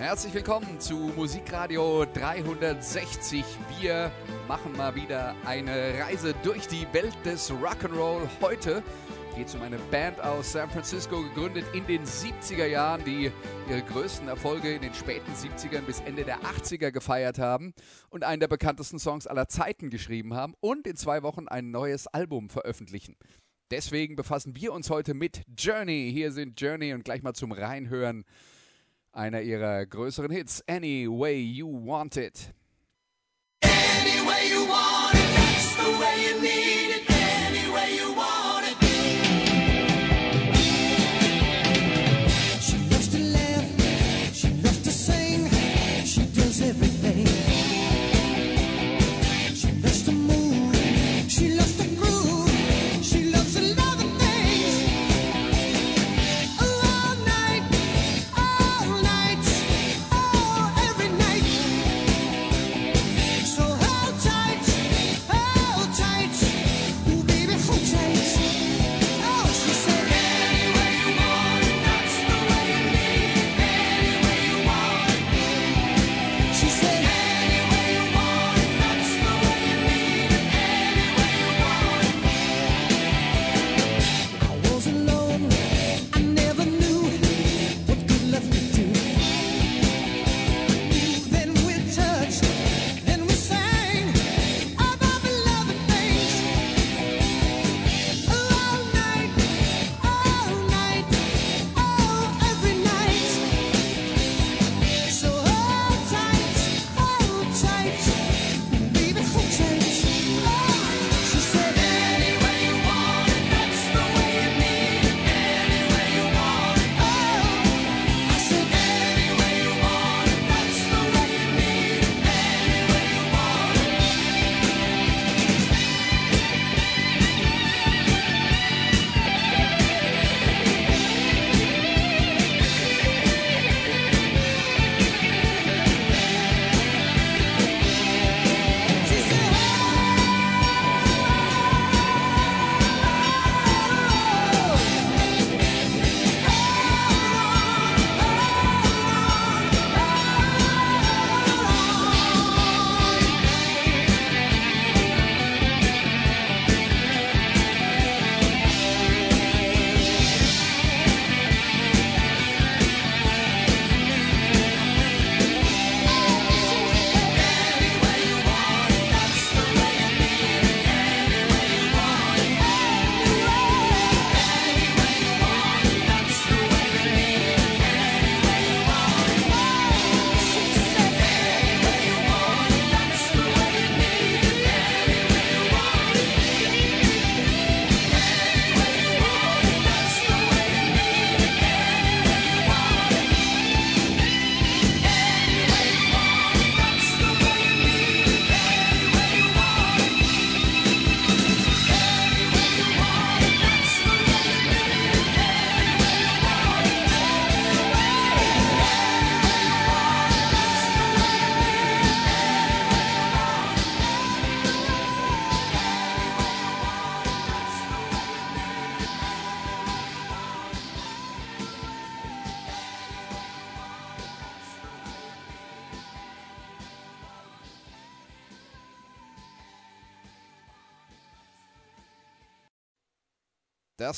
Herzlich willkommen zu Musikradio 360. Wir machen mal wieder eine Reise durch die Welt des Rock'n'Roll. Heute geht es um eine Band aus San Francisco, gegründet in den 70er Jahren, die ihre größten Erfolge in den späten 70ern bis Ende der 80er gefeiert haben und einen der bekanntesten Songs aller Zeiten geschrieben haben und in zwei Wochen ein neues Album veröffentlichen. Deswegen befassen wir uns heute mit Journey. Hier sind Journey und gleich mal zum Reinhören einer ihrer größeren Hits, Any Way You Want It. Any way you want it, that's the way you need it.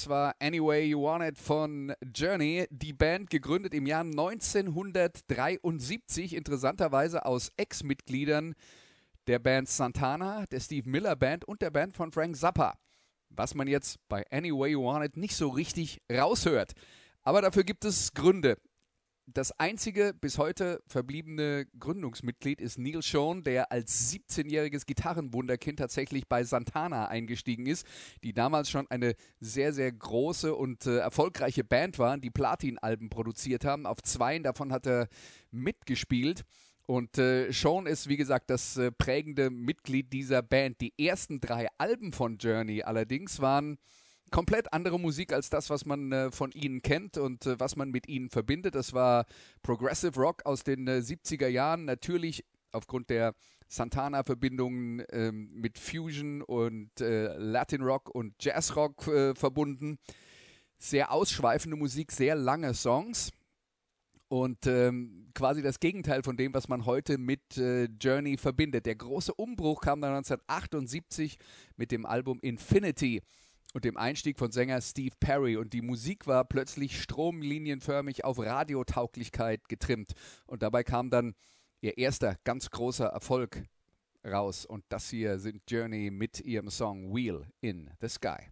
Das war Anyway You Want It von Journey. Die Band gegründet im Jahr 1973, interessanterweise aus Ex-Mitgliedern der Band Santana, der Steve Miller Band und der Band von Frank Zappa. Was man jetzt bei Anyway You Want It nicht so richtig raushört. Aber dafür gibt es Gründe. Das einzige bis heute verbliebene Gründungsmitglied ist Neil Schon, der als 17-jähriges Gitarrenwunderkind tatsächlich bei Santana eingestiegen ist, die damals schon eine sehr, sehr große und äh, erfolgreiche Band waren, die Platin-Alben produziert haben. Auf zweien davon hat er mitgespielt. Und äh, Sean ist, wie gesagt, das äh, prägende Mitglied dieser Band. Die ersten drei Alben von Journey allerdings waren komplett andere Musik als das, was man äh, von ihnen kennt und äh, was man mit ihnen verbindet. Das war Progressive Rock aus den äh, 70er Jahren, natürlich aufgrund der Santana-Verbindungen ähm, mit Fusion und äh, Latin Rock und Jazz Rock äh, verbunden. Sehr ausschweifende Musik, sehr lange Songs. Und ähm, quasi das Gegenteil von dem, was man heute mit äh, Journey verbindet. Der große Umbruch kam dann 1978 mit dem Album Infinity und dem Einstieg von Sänger Steve Perry. Und die Musik war plötzlich stromlinienförmig auf Radiotauglichkeit getrimmt. Und dabei kam dann ihr erster ganz großer Erfolg raus. Und das hier sind Journey mit ihrem Song Wheel in the Sky.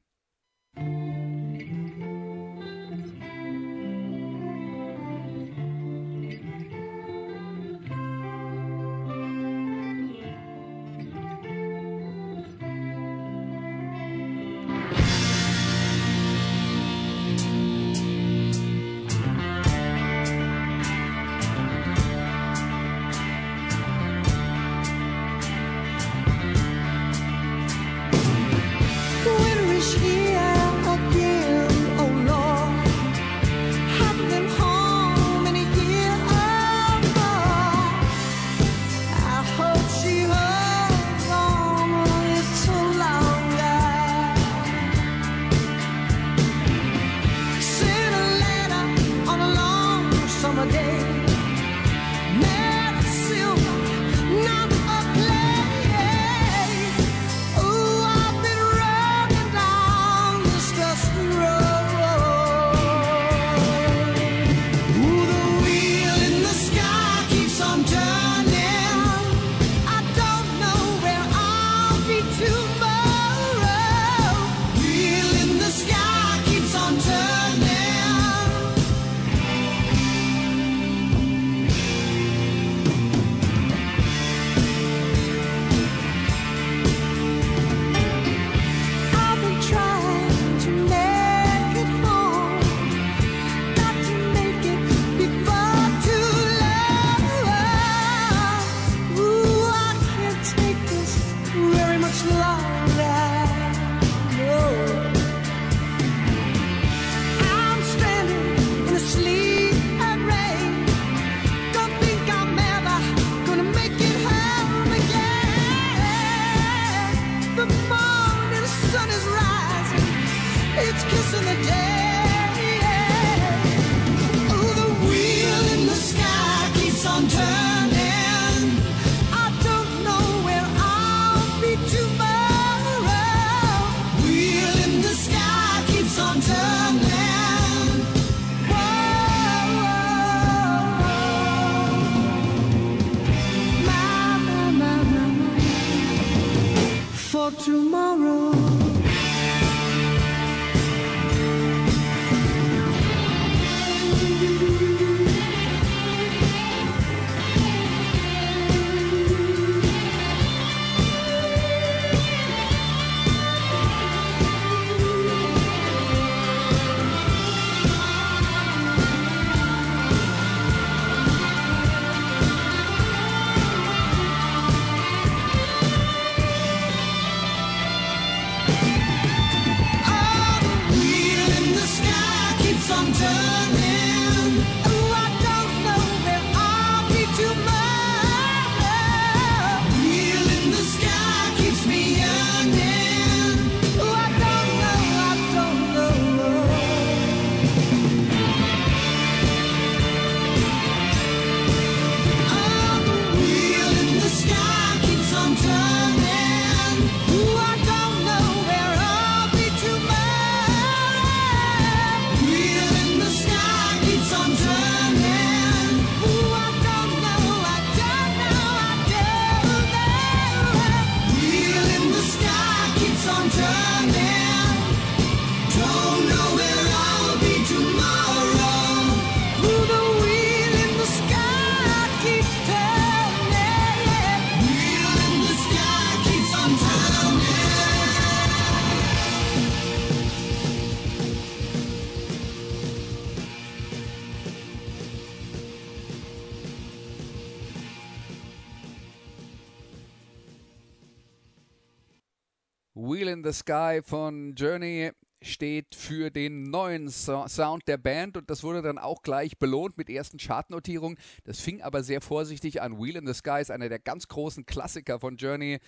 Sky von Journey steht für den neuen so Sound der Band und das wurde dann auch gleich belohnt mit ersten Chartnotierungen. Das fing aber sehr vorsichtig an. Wheel in the Sky ist einer der ganz großen Klassiker von Journey.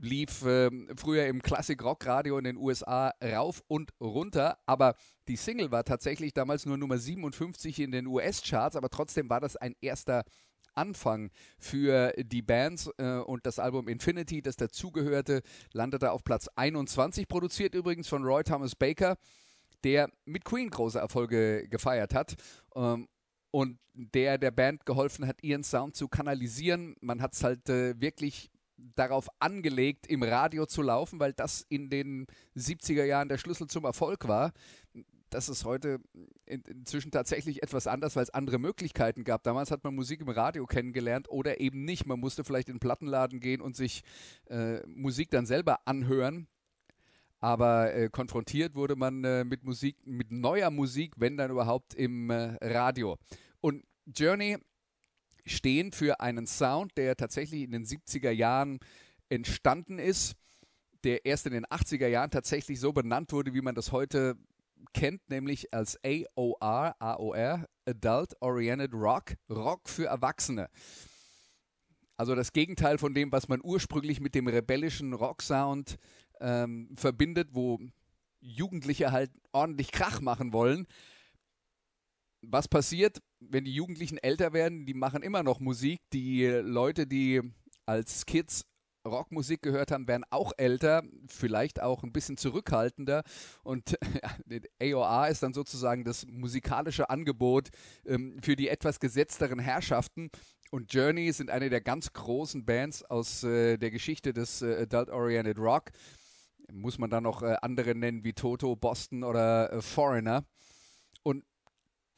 Lief ähm, früher im Classic Rock Radio in den USA rauf und runter, aber die Single war tatsächlich damals nur Nummer 57 in den US-Charts, aber trotzdem war das ein erster Anfang für die Bands äh, und das Album Infinity, das dazugehörte, landete auf Platz 21, produziert übrigens von Roy Thomas Baker, der mit Queen große Erfolge gefeiert hat. Ähm, und der der Band geholfen hat, ihren Sound zu kanalisieren. Man hat es halt äh, wirklich darauf angelegt, im Radio zu laufen, weil das in den 70er Jahren der Schlüssel zum Erfolg war. Das ist heute in, inzwischen tatsächlich etwas anders, weil es andere Möglichkeiten gab. Damals hat man Musik im Radio kennengelernt oder eben nicht. Man musste vielleicht in den Plattenladen gehen und sich äh, Musik dann selber anhören. Aber äh, konfrontiert wurde man äh, mit Musik, mit neuer Musik, wenn dann überhaupt im äh, Radio. Und Journey stehen für einen Sound, der tatsächlich in den 70er Jahren entstanden ist, der erst in den 80er Jahren tatsächlich so benannt wurde, wie man das heute kennt, nämlich als AOR, AOR, Adult Oriented Rock, Rock für Erwachsene. Also das Gegenteil von dem, was man ursprünglich mit dem rebellischen Rock-Sound ähm, verbindet, wo Jugendliche halt ordentlich Krach machen wollen. Was passiert, wenn die Jugendlichen älter werden? Die machen immer noch Musik. Die Leute, die als Kids Rockmusik gehört haben, werden auch älter, vielleicht auch ein bisschen zurückhaltender. Und AOR ist dann sozusagen das musikalische Angebot ähm, für die etwas gesetzteren Herrschaften. Und Journey sind eine der ganz großen Bands aus äh, der Geschichte des äh, Adult-Oriented Rock. Muss man dann noch äh, andere nennen wie Toto, Boston oder äh, Foreigner. Und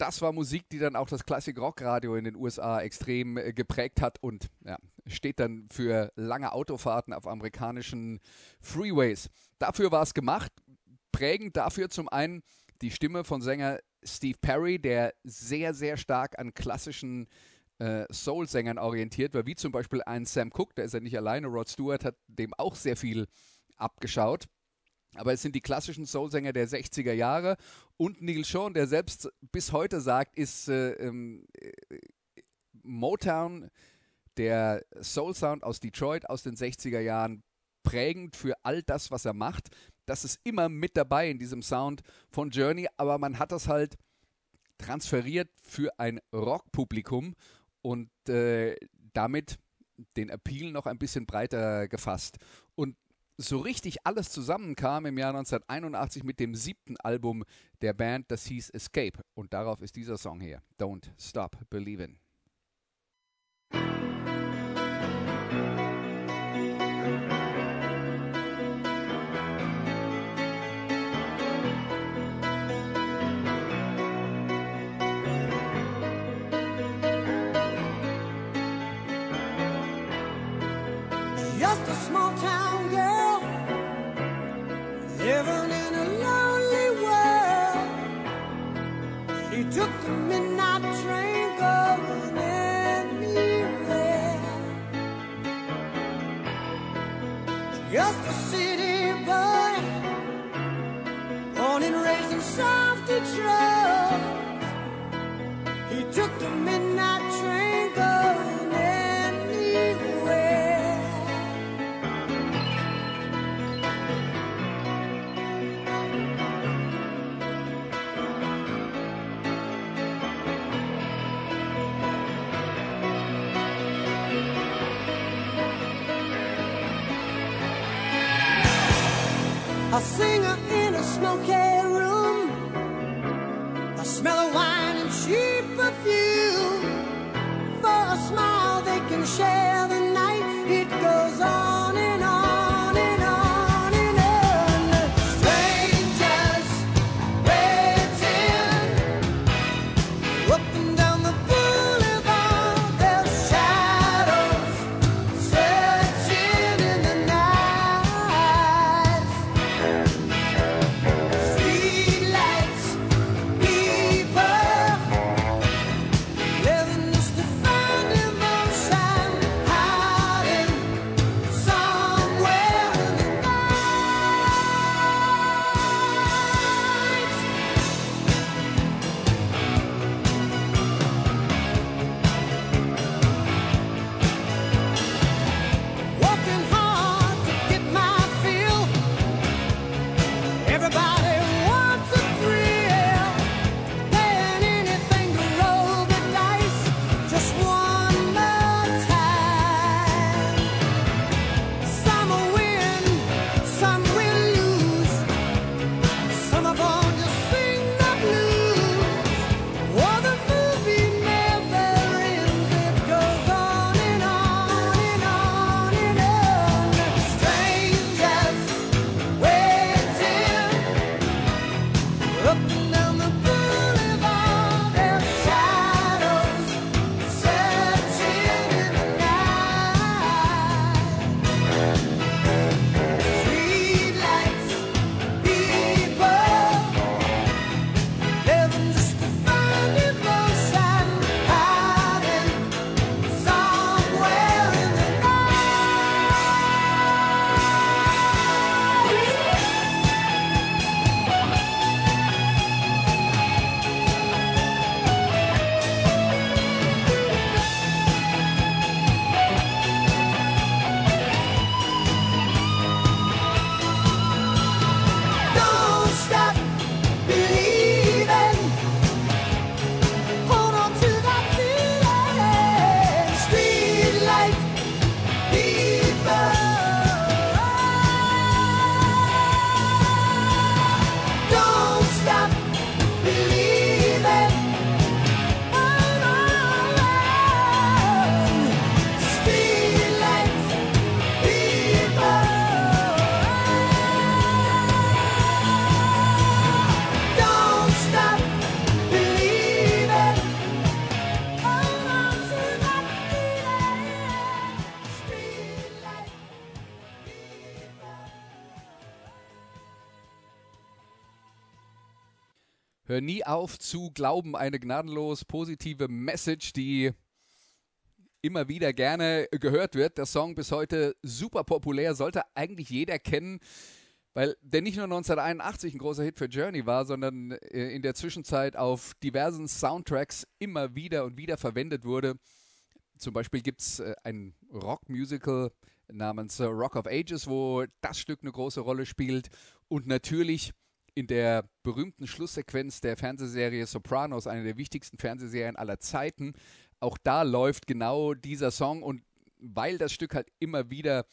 das war Musik, die dann auch das Classic Rock Radio in den USA extrem äh, geprägt hat und ja, steht dann für lange Autofahrten auf amerikanischen Freeways. Dafür war es gemacht. Prägend dafür zum einen die Stimme von Sänger Steve Perry, der sehr, sehr stark an klassischen äh, Soul-Sängern orientiert war, wie zum Beispiel ein Sam Cooke, der ist ja nicht alleine, Rod Stewart hat dem auch sehr viel abgeschaut. Aber es sind die klassischen Soul-Sänger der 60er Jahre und Neil Sean, der selbst bis heute sagt, ist äh, ähm, äh, Motown, der Soul-Sound aus Detroit aus den 60er Jahren, prägend für all das, was er macht. Das ist immer mit dabei in diesem Sound von Journey, aber man hat das halt transferiert für ein Rockpublikum und äh, damit den Appeal noch ein bisschen breiter gefasst. Und so richtig alles zusammenkam im Jahr 1981 mit dem siebten Album der Band, das hieß Escape. Und darauf ist dieser Song hier, Don't Stop Believin'. Hör nie auf zu glauben, eine gnadenlos positive Message, die immer wieder gerne gehört wird. Der Song bis heute super populär, sollte eigentlich jeder kennen, weil der nicht nur 1981 ein großer Hit für Journey war, sondern äh, in der Zwischenzeit auf diversen Soundtracks immer wieder und wieder verwendet wurde. Zum Beispiel gibt es äh, ein Rockmusical namens äh, Rock of Ages, wo das Stück eine große Rolle spielt. Und natürlich in der berühmten Schlusssequenz der Fernsehserie Sopranos, einer der wichtigsten Fernsehserien aller Zeiten, auch da läuft genau dieser Song und weil das Stück halt immer wieder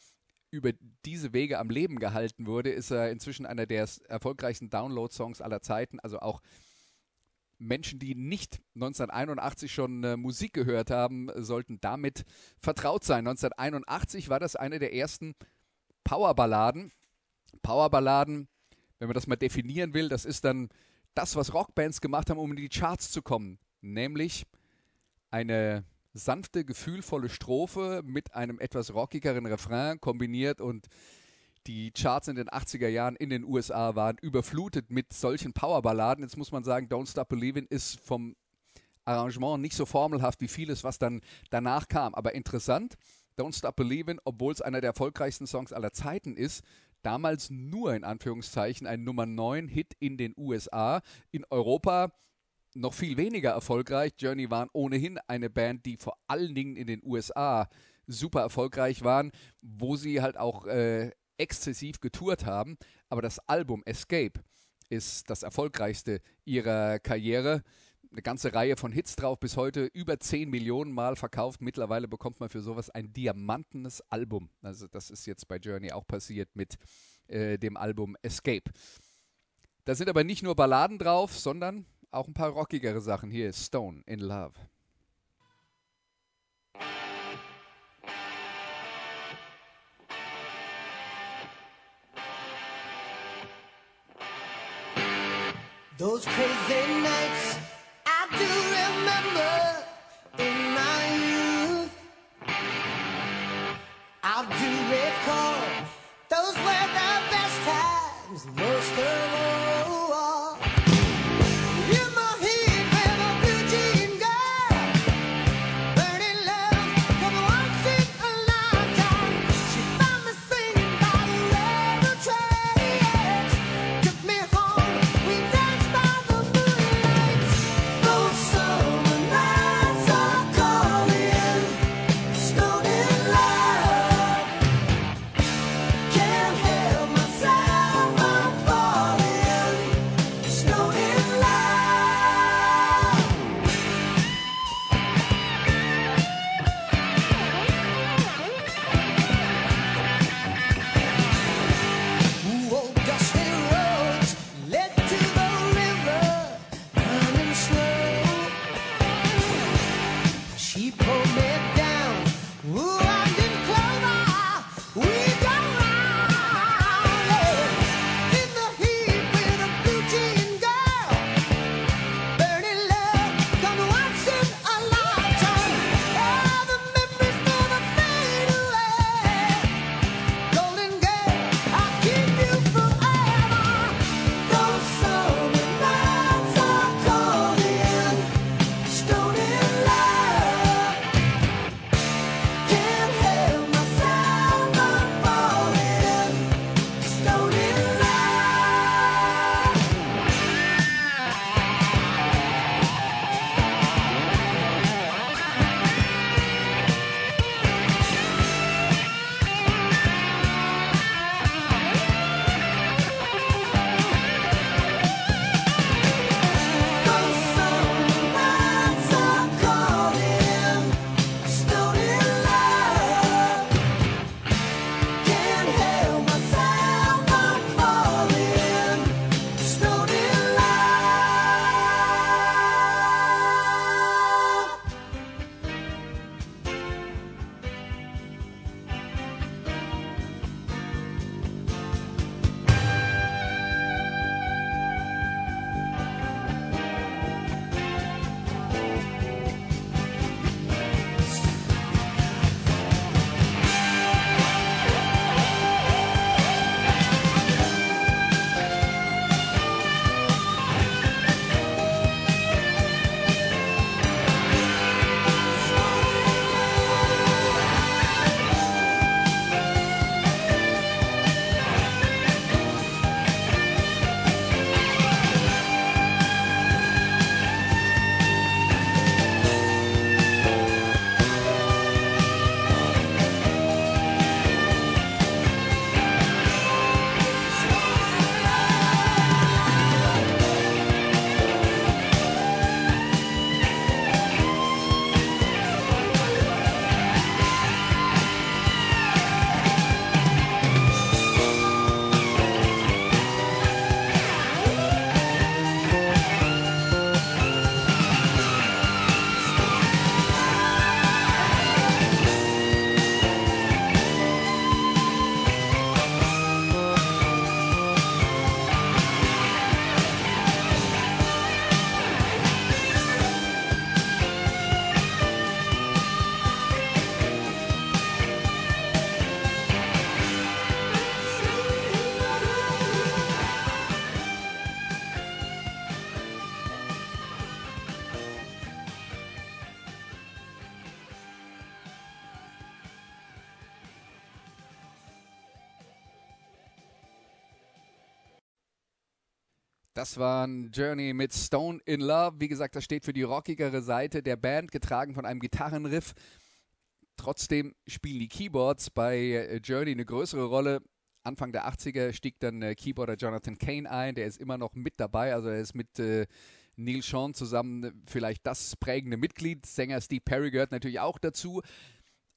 über diese Wege am Leben gehalten wurde, ist er inzwischen einer der erfolgreichsten Download-Songs aller Zeiten. Also auch Menschen, die nicht 1981 schon äh, Musik gehört haben, sollten damit vertraut sein. 1981 war das eine der ersten Powerballaden. Powerballaden, wenn man das mal definieren will, das ist dann das, was Rockbands gemacht haben, um in die Charts zu kommen. Nämlich eine sanfte, gefühlvolle Strophe mit einem etwas rockigeren Refrain kombiniert und die Charts in den 80er Jahren in den USA waren überflutet mit solchen Powerballaden. Jetzt muss man sagen, Don't Stop Believin' ist vom Arrangement nicht so formelhaft wie vieles, was dann danach kam. Aber interessant, Don't Stop Believin', obwohl es einer der erfolgreichsten Songs aller Zeiten ist, damals nur in Anführungszeichen ein Nummer 9 Hit in den USA. In Europa noch viel weniger erfolgreich. Journey waren ohnehin eine Band, die vor allen Dingen in den USA super erfolgreich waren, wo sie halt auch äh, exzessiv getourt haben. Aber das Album Escape ist das erfolgreichste ihrer Karriere. Eine ganze Reihe von Hits drauf, bis heute über 10 Millionen Mal verkauft. Mittlerweile bekommt man für sowas ein diamantenes Album. Also das ist jetzt bei Journey auch passiert mit äh, dem Album Escape. Da sind aber nicht nur Balladen drauf, sondern auch ein paar rockigere Sachen. Hier ist Stone in Love. Those crazy nights I do recall those were the best times, most of Das war ein Journey mit Stone in Love. Wie gesagt, das steht für die rockigere Seite der Band, getragen von einem Gitarrenriff. Trotzdem spielen die Keyboards bei äh, Journey eine größere Rolle. Anfang der 80er stieg dann Keyboarder Jonathan Kane ein, der ist immer noch mit dabei, also er ist mit äh, Neil Sean zusammen vielleicht das prägende Mitglied. Sänger Steve Perry gehört natürlich auch dazu,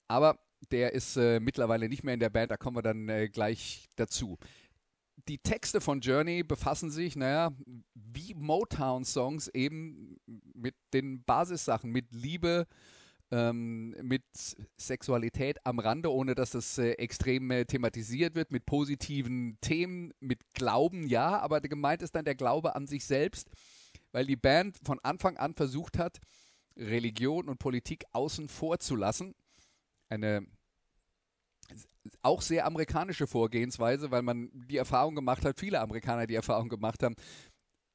aber der ist äh, mittlerweile nicht mehr in der Band, da kommen wir dann äh, gleich dazu. Die Texte von Journey befassen sich, naja, wie Motown-Songs eben mit den Basissachen, mit Liebe, ähm, mit Sexualität am Rande, ohne dass das äh, extrem äh, thematisiert wird, mit positiven Themen, mit Glauben, ja, aber gemeint ist dann der Glaube an sich selbst, weil die Band von Anfang an versucht hat, Religion und Politik außen vor zu lassen. Eine auch sehr amerikanische Vorgehensweise, weil man die Erfahrung gemacht hat, viele Amerikaner die Erfahrung gemacht haben,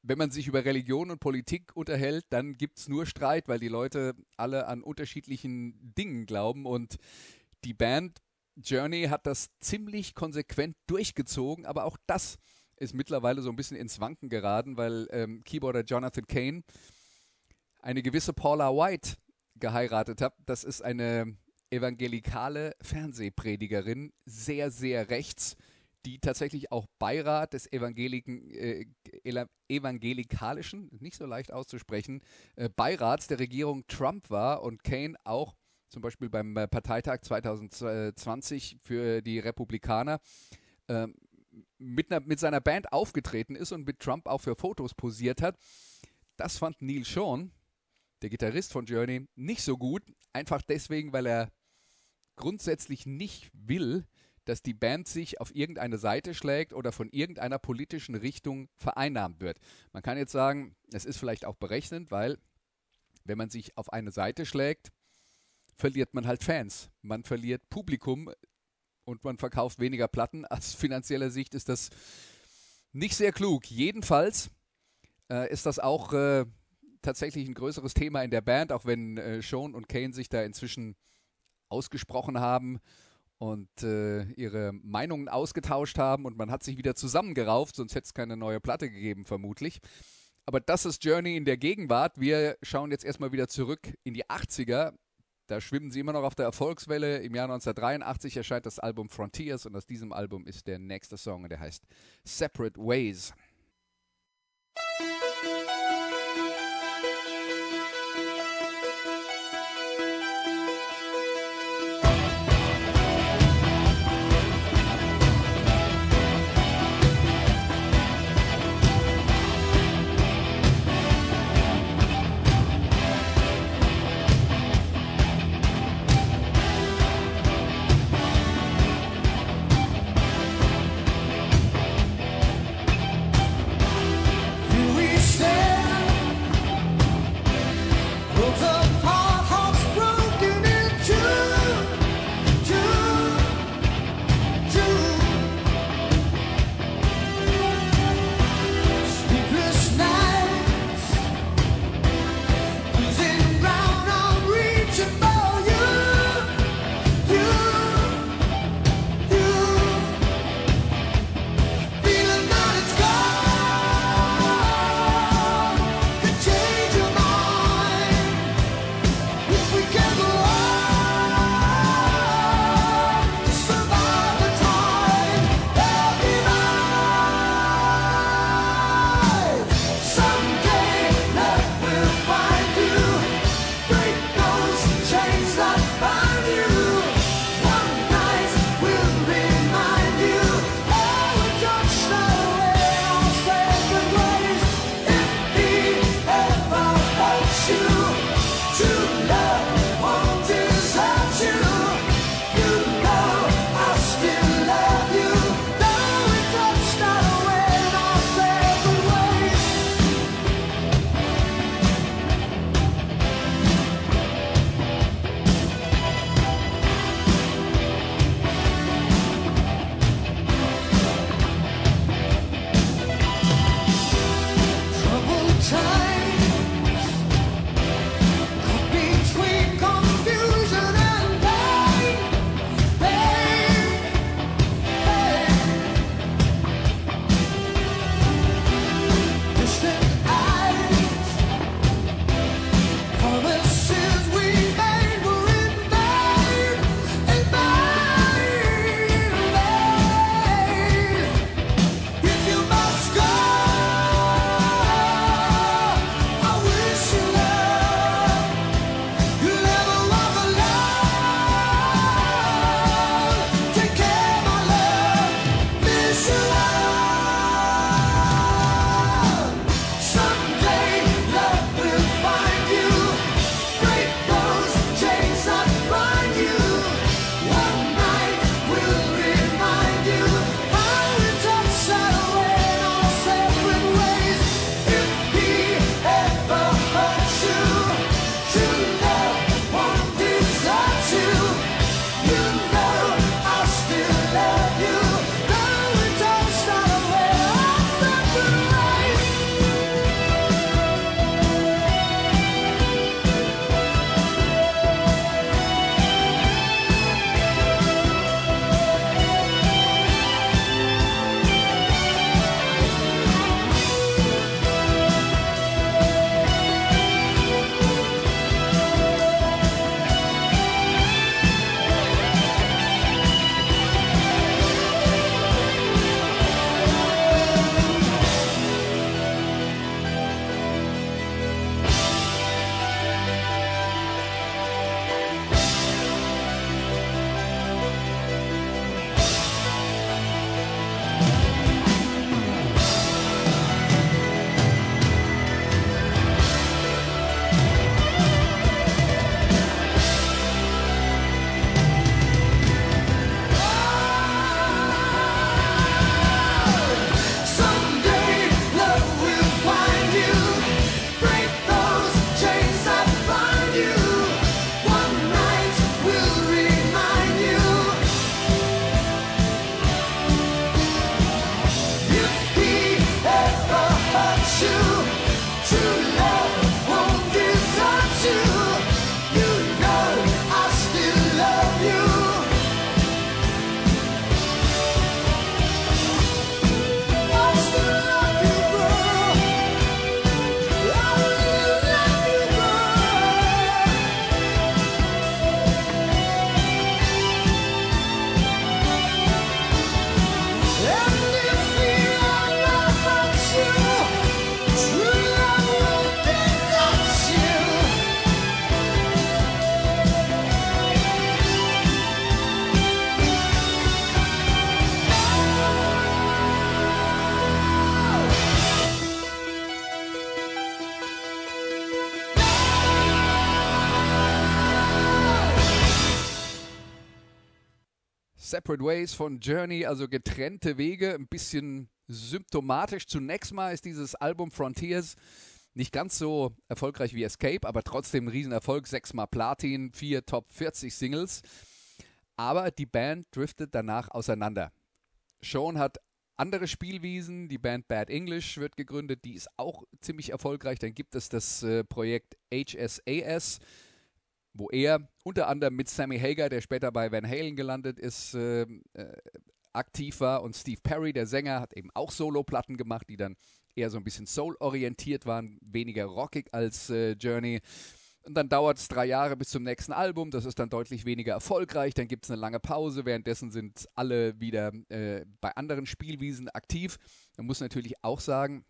wenn man sich über Religion und Politik unterhält, dann gibt es nur Streit, weil die Leute alle an unterschiedlichen Dingen glauben. Und die Band Journey hat das ziemlich konsequent durchgezogen, aber auch das ist mittlerweile so ein bisschen ins Wanken geraten, weil ähm, Keyboarder Jonathan Kane eine gewisse Paula White geheiratet hat. Das ist eine evangelikale Fernsehpredigerin, sehr, sehr rechts, die tatsächlich auch Beirat des Evangeliken, äh, evangelikalischen, nicht so leicht auszusprechen, äh, Beirats der Regierung Trump war und Kane auch zum Beispiel beim äh, Parteitag 2020 für die Republikaner ähm, mit, einer, mit seiner Band aufgetreten ist und mit Trump auch für Fotos posiert hat. Das fand Neil Sean, der Gitarrist von Journey, nicht so gut. Einfach deswegen, weil er grundsätzlich nicht will, dass die Band sich auf irgendeine Seite schlägt oder von irgendeiner politischen Richtung vereinnahmt wird. Man kann jetzt sagen, es ist vielleicht auch berechnend, weil wenn man sich auf eine Seite schlägt, verliert man halt Fans. Man verliert Publikum und man verkauft weniger Platten. Aus finanzieller Sicht ist das nicht sehr klug. Jedenfalls äh, ist das auch äh, tatsächlich ein größeres Thema in der Band, auch wenn äh, Sean und Kane sich da inzwischen ausgesprochen haben und äh, ihre Meinungen ausgetauscht haben und man hat sich wieder zusammengerauft, sonst hätte es keine neue Platte gegeben, vermutlich. Aber das ist Journey in der Gegenwart. Wir schauen jetzt erstmal wieder zurück in die 80er. Da schwimmen sie immer noch auf der Erfolgswelle. Im Jahr 1983 erscheint das Album Frontiers und aus diesem Album ist der nächste Song der heißt Separate Ways. Separate Ways von Journey, also getrennte Wege, ein bisschen symptomatisch. Zunächst mal ist dieses Album Frontiers nicht ganz so erfolgreich wie Escape, aber trotzdem ein Riesenerfolg. Sechsmal Platin, vier Top 40 Singles. Aber die Band driftet danach auseinander. Sean hat andere Spielwiesen. Die Band Bad English wird gegründet. Die ist auch ziemlich erfolgreich. Dann gibt es das äh, Projekt HSAS, wo er unter anderem mit Sammy Hagar, der später bei Van Halen gelandet ist, äh, äh, aktiv war. Und Steve Perry, der Sänger, hat eben auch Solo-Platten gemacht, die dann eher so ein bisschen soul-orientiert waren, weniger rockig als äh, Journey. Und dann dauert es drei Jahre bis zum nächsten Album. Das ist dann deutlich weniger erfolgreich. Dann gibt es eine lange Pause. Währenddessen sind alle wieder äh, bei anderen Spielwiesen aktiv. Man muss natürlich auch sagen,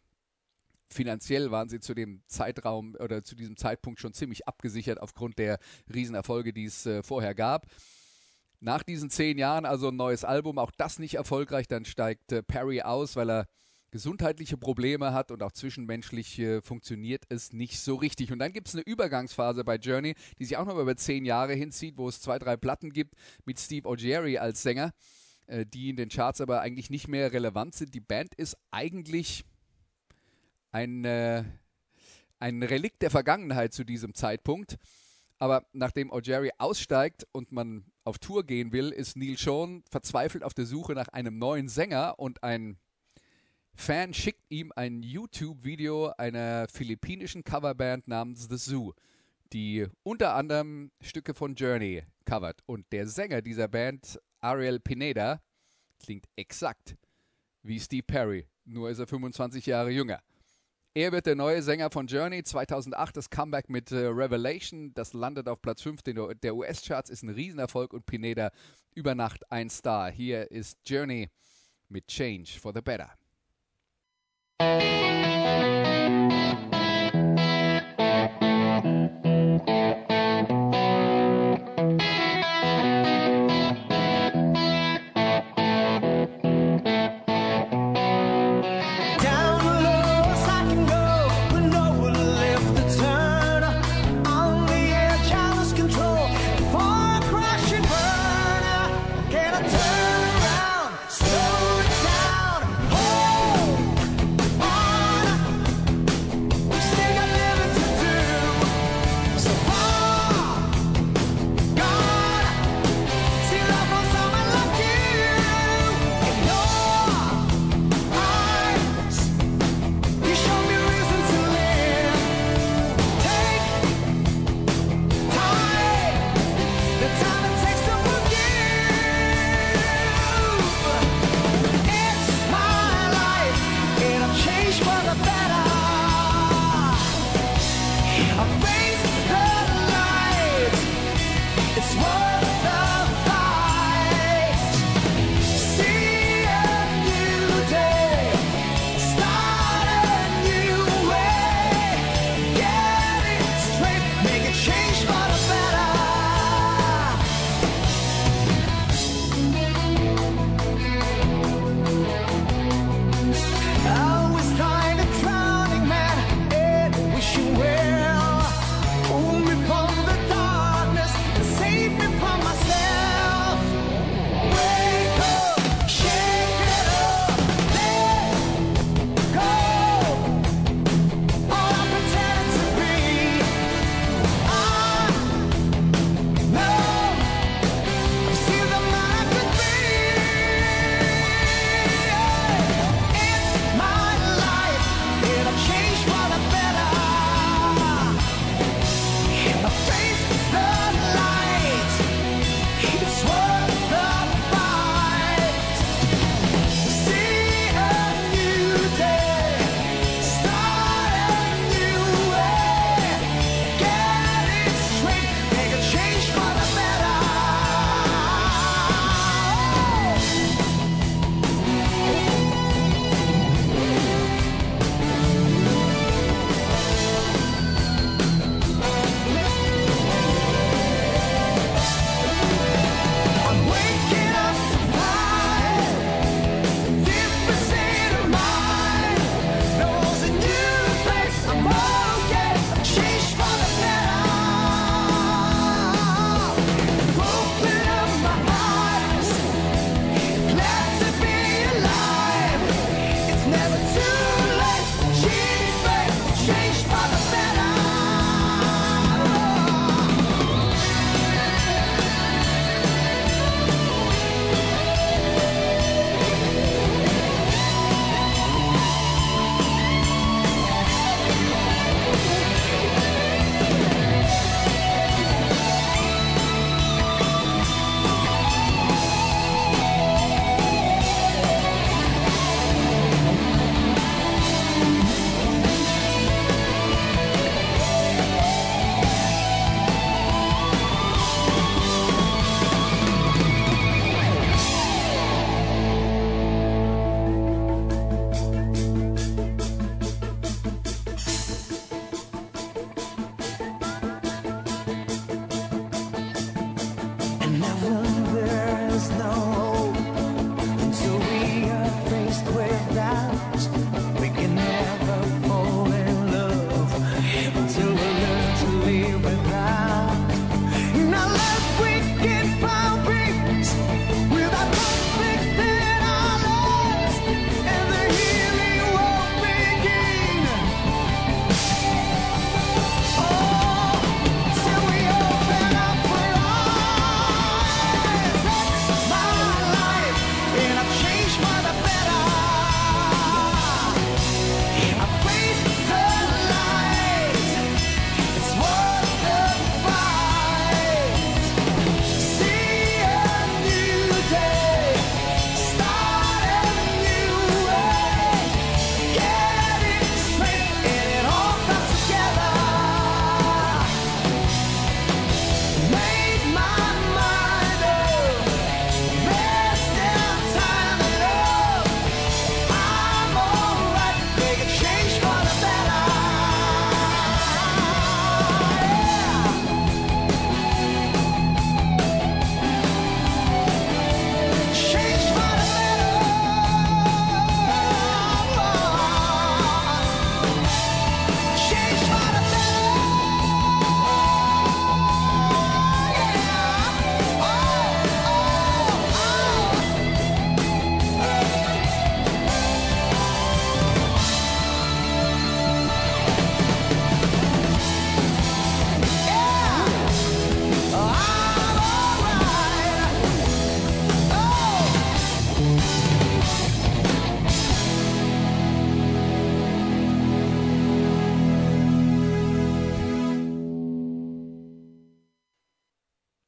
finanziell waren sie zu dem Zeitraum oder zu diesem Zeitpunkt schon ziemlich abgesichert aufgrund der Riesenerfolge, die es äh, vorher gab. Nach diesen zehn Jahren also ein neues Album, auch das nicht erfolgreich. Dann steigt äh, Perry aus, weil er gesundheitliche Probleme hat und auch zwischenmenschlich äh, funktioniert es nicht so richtig. Und dann gibt es eine Übergangsphase bei Journey, die sich auch noch über zehn Jahre hinzieht, wo es zwei, drei Platten gibt mit Steve O'Gerry als Sänger, äh, die in den Charts aber eigentlich nicht mehr relevant sind. Die Band ist eigentlich ein, äh, ein Relikt der Vergangenheit zu diesem Zeitpunkt. Aber nachdem O'Jerry aussteigt und man auf Tour gehen will, ist Neil Schon verzweifelt auf der Suche nach einem neuen Sänger und ein Fan schickt ihm ein YouTube-Video einer philippinischen Coverband namens The Zoo, die unter anderem Stücke von Journey covert. Und der Sänger dieser Band, Ariel Pineda, klingt exakt wie Steve Perry, nur ist er 25 Jahre jünger. Er wird der neue Sänger von Journey. 2008 das Comeback mit äh, Revelation. Das landet auf Platz 5 der US-Charts, ist ein Riesenerfolg und Pineda über Nacht ein Star. Hier ist Journey mit Change for the Better.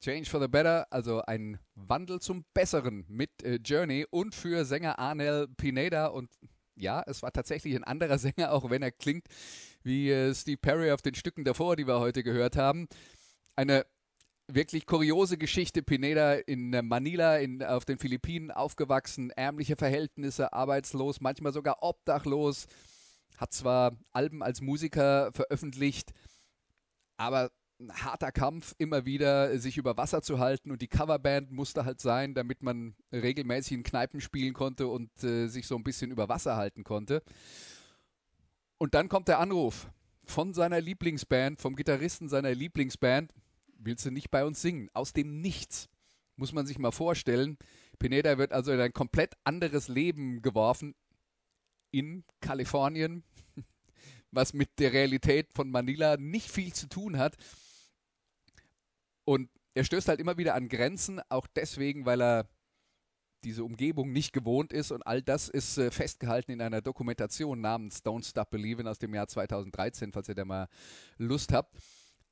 Change for the Better, also ein Wandel zum Besseren mit äh, Journey und für Sänger Arnel Pineda. Und ja, es war tatsächlich ein anderer Sänger, auch wenn er klingt wie äh, Steve Perry auf den Stücken davor, die wir heute gehört haben. Eine wirklich kuriose Geschichte. Pineda in äh, Manila in, auf den Philippinen aufgewachsen, ärmliche Verhältnisse, arbeitslos, manchmal sogar obdachlos. Hat zwar Alben als Musiker veröffentlicht, aber ein harter Kampf, immer wieder sich über Wasser zu halten und die Coverband musste halt sein, damit man regelmäßig in Kneipen spielen konnte und äh, sich so ein bisschen über Wasser halten konnte. Und dann kommt der Anruf von seiner Lieblingsband, vom Gitarristen seiner Lieblingsband, willst du nicht bei uns singen? Aus dem Nichts. Muss man sich mal vorstellen. Pineda wird also in ein komplett anderes Leben geworfen in Kalifornien, was mit der Realität von Manila nicht viel zu tun hat. Und er stößt halt immer wieder an Grenzen, auch deswegen, weil er diese Umgebung nicht gewohnt ist und all das ist äh, festgehalten in einer Dokumentation namens Don't Stop Believin' aus dem Jahr 2013, falls ihr da mal Lust habt.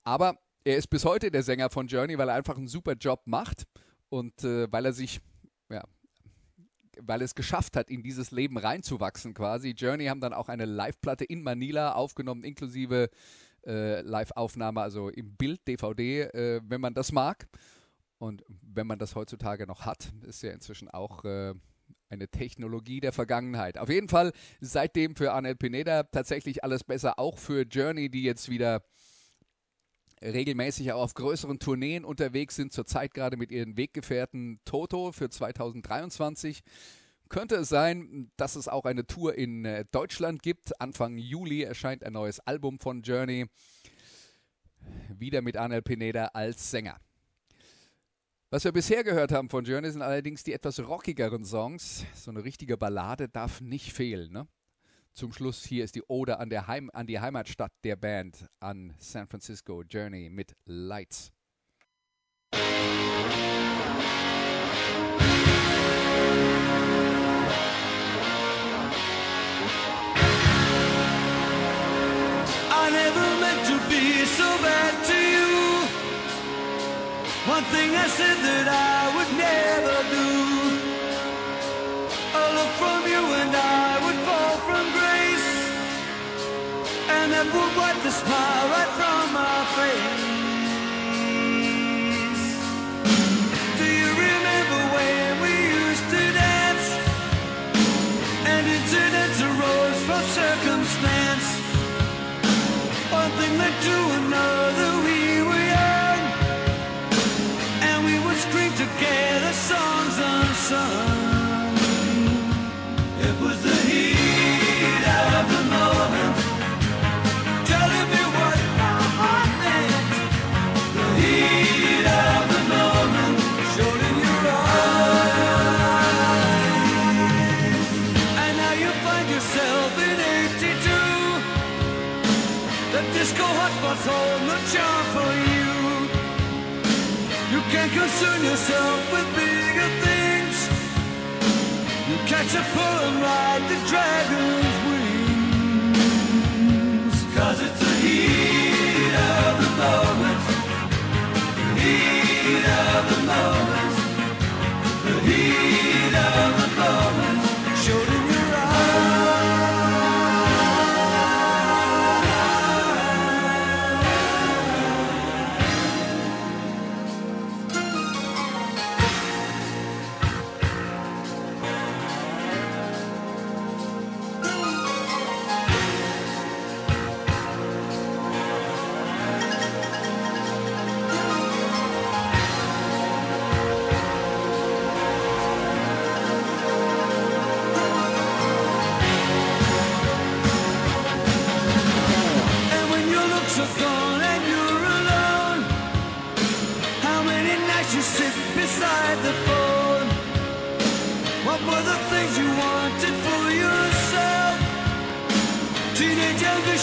Aber er ist bis heute der Sänger von Journey, weil er einfach einen super Job macht und äh, weil er sich, ja, weil es geschafft hat, in dieses Leben reinzuwachsen quasi. Journey haben dann auch eine Live-Platte in Manila aufgenommen, inklusive äh, Live-Aufnahme, also im Bild, DVD, äh, wenn man das mag. Und wenn man das heutzutage noch hat, ist ja inzwischen auch äh, eine Technologie der Vergangenheit. Auf jeden Fall seitdem für Arnel Pineda tatsächlich alles besser, auch für Journey, die jetzt wieder regelmäßig auch auf größeren Tourneen unterwegs sind, zurzeit gerade mit ihren Weggefährten Toto für 2023. Könnte es sein, dass es auch eine Tour in äh, Deutschland gibt. Anfang Juli erscheint ein neues Album von Journey. Wieder mit Arnel Pineda als Sänger. Was wir bisher gehört haben von Journey sind allerdings die etwas rockigeren Songs. So eine richtige Ballade darf nicht fehlen. Ne? Zum Schluss hier ist die Ode an, Heim, an die Heimatstadt der Band, an San Francisco Journey mit Lights. To be so bad to you. One thing I said that I would never do. A look from you and I would fall from grace. And that would wipe the smile right from my face. Do in they do enough? Concern yourself with bigger things. You catch a pull and ride the dragon's wings. Cause it's the heat of the moment. The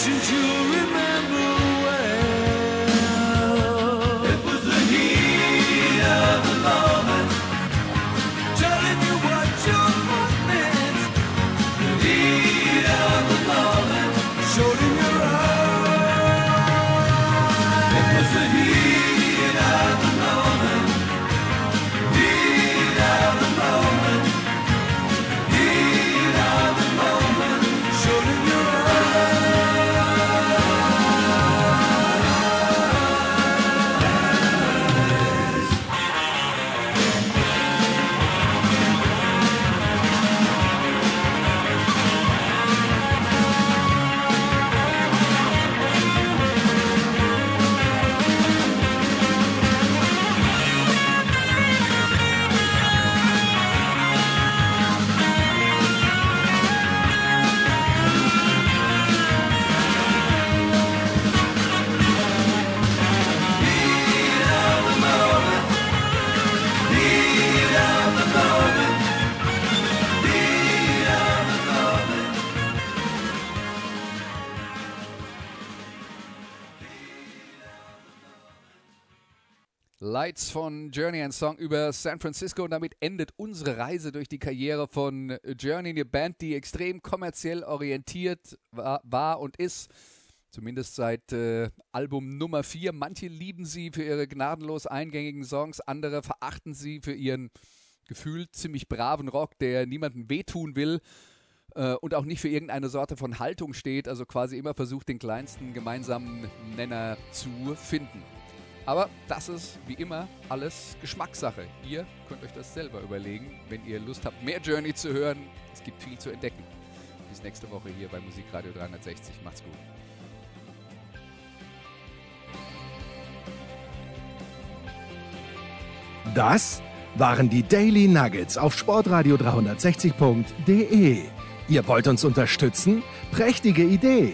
Isn't you? Lights von Journey, ein Song über San Francisco. Und damit endet unsere Reise durch die Karriere von Journey, eine Band, die extrem kommerziell orientiert war, war und ist. Zumindest seit äh, Album Nummer 4. Manche lieben sie für ihre gnadenlos eingängigen Songs, andere verachten sie für ihren gefühlt ziemlich braven Rock, der niemandem wehtun will äh, und auch nicht für irgendeine Sorte von Haltung steht, also quasi immer versucht, den kleinsten gemeinsamen Nenner zu finden. Aber das ist wie immer alles Geschmackssache. Ihr könnt euch das selber überlegen, wenn ihr Lust habt, mehr Journey zu hören. Es gibt viel zu entdecken. Bis nächste Woche hier bei Musikradio 360. Macht's gut. Das waren die Daily Nuggets auf sportradio 360.de. Ihr wollt uns unterstützen? Prächtige Idee!